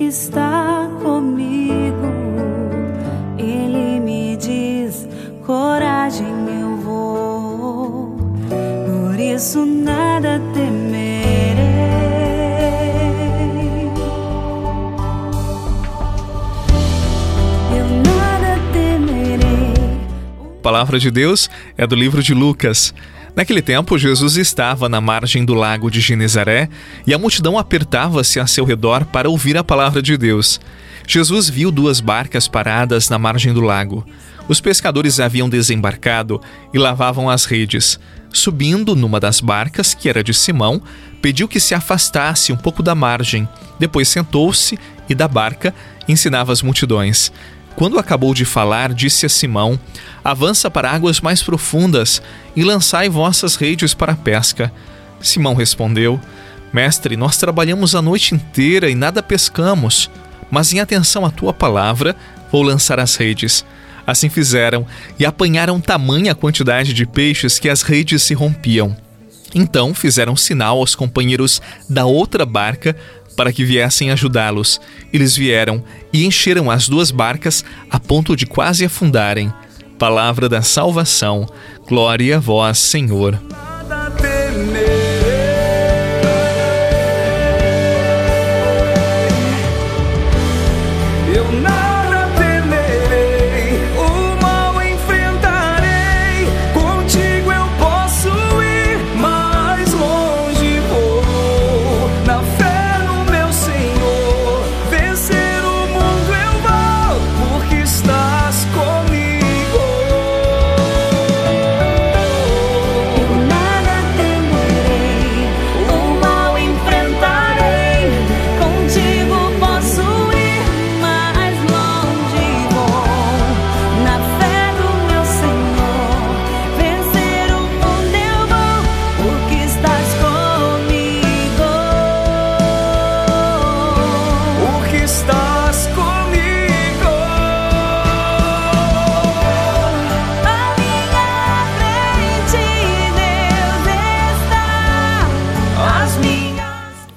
está comigo. Ele me diz: coragem, eu vou. Por isso nada temerei. Eu nada temerei. Palavra de Deus é do livro de Lucas. Naquele tempo, Jesus estava na margem do lago de Genezaré e a multidão apertava-se a seu redor para ouvir a palavra de Deus. Jesus viu duas barcas paradas na margem do lago. Os pescadores haviam desembarcado e lavavam as redes. Subindo numa das barcas, que era de Simão, pediu que se afastasse um pouco da margem. Depois sentou-se e da barca ensinava as multidões. Quando acabou de falar, disse a Simão: Avança para águas mais profundas e lançai vossas redes para a pesca. Simão respondeu: Mestre, nós trabalhamos a noite inteira e nada pescamos, mas em atenção à tua palavra, vou lançar as redes. Assim fizeram e apanharam tamanha quantidade de peixes que as redes se rompiam. Então fizeram sinal aos companheiros da outra barca para que viessem ajudá-los. Eles vieram e encheram as duas barcas a ponto de quase afundarem. Palavra da salvação. Glória a vós, Senhor.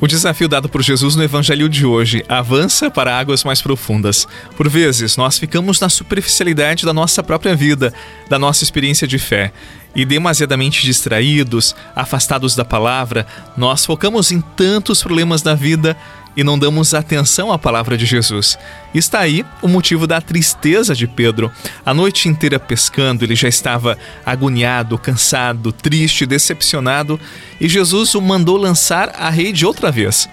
O desafio dado por Jesus no Evangelho de hoje avança para águas mais profundas. Por vezes, nós ficamos na superficialidade da nossa própria vida, da nossa experiência de fé. E demasiadamente distraídos, afastados da palavra, nós focamos em tantos problemas da vida e não damos atenção à palavra de Jesus. Está aí o motivo da tristeza de Pedro. A noite inteira pescando, ele já estava agoniado, cansado, triste, decepcionado, e Jesus o mandou lançar a rede outra vez.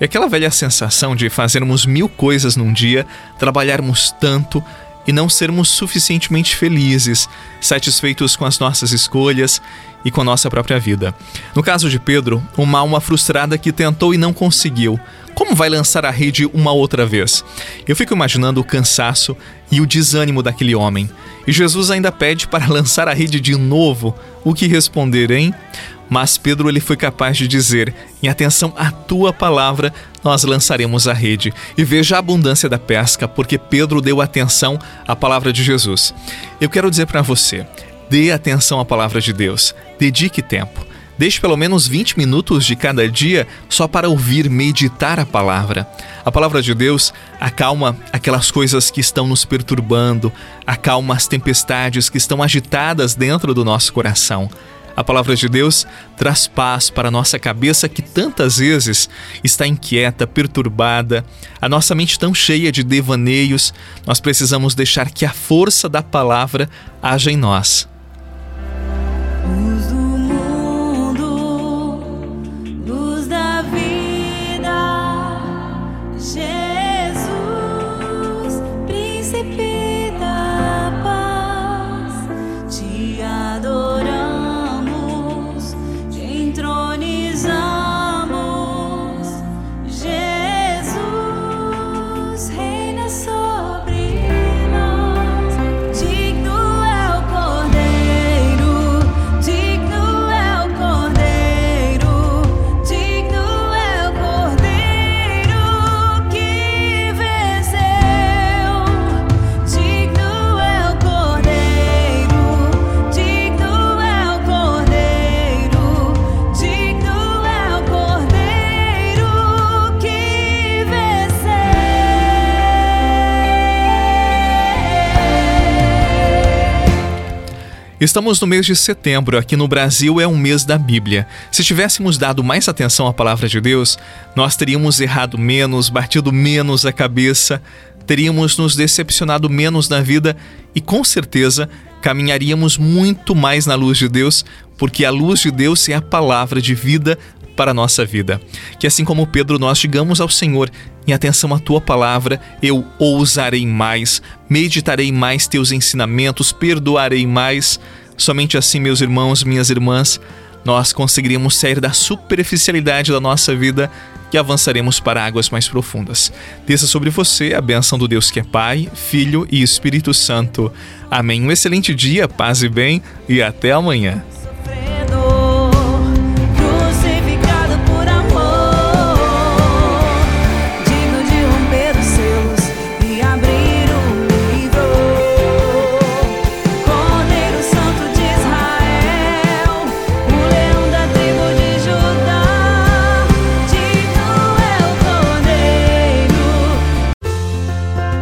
É aquela velha sensação de fazermos mil coisas num dia, trabalharmos tanto, e não sermos suficientemente felizes, satisfeitos com as nossas escolhas e com a nossa própria vida. No caso de Pedro, uma alma frustrada que tentou e não conseguiu. Como vai lançar a rede uma outra vez? Eu fico imaginando o cansaço e o desânimo daquele homem. E Jesus ainda pede para lançar a rede de novo. O que responder, hein? Mas Pedro ele foi capaz de dizer: em atenção à tua palavra, nós lançaremos a rede. E veja a abundância da pesca, porque Pedro deu atenção à palavra de Jesus. Eu quero dizer para você: dê atenção à palavra de Deus, dedique tempo. Deixe pelo menos 20 minutos de cada dia só para ouvir, meditar a palavra. A palavra de Deus acalma aquelas coisas que estão nos perturbando, acalma as tempestades que estão agitadas dentro do nosso coração. A palavra de Deus traz paz para a nossa cabeça que tantas vezes está inquieta, perturbada, a nossa mente tão cheia de devaneios. Nós precisamos deixar que a força da palavra haja em nós. Estamos no mês de setembro, aqui no Brasil é um mês da Bíblia. Se tivéssemos dado mais atenção à palavra de Deus, nós teríamos errado menos, batido menos a cabeça, teríamos nos decepcionado menos na vida e com certeza caminharíamos muito mais na luz de Deus, porque a luz de Deus é a palavra de vida para a nossa vida. Que assim como Pedro, nós digamos ao Senhor: em atenção à tua palavra, eu ousarei mais, meditarei mais teus ensinamentos, perdoarei mais. Somente assim, meus irmãos, minhas irmãs, nós conseguiríamos sair da superficialidade da nossa vida e avançaremos para águas mais profundas. Desça sobre você a bênção do Deus que é Pai, Filho e Espírito Santo. Amém. Um excelente dia, paz e bem e até amanhã.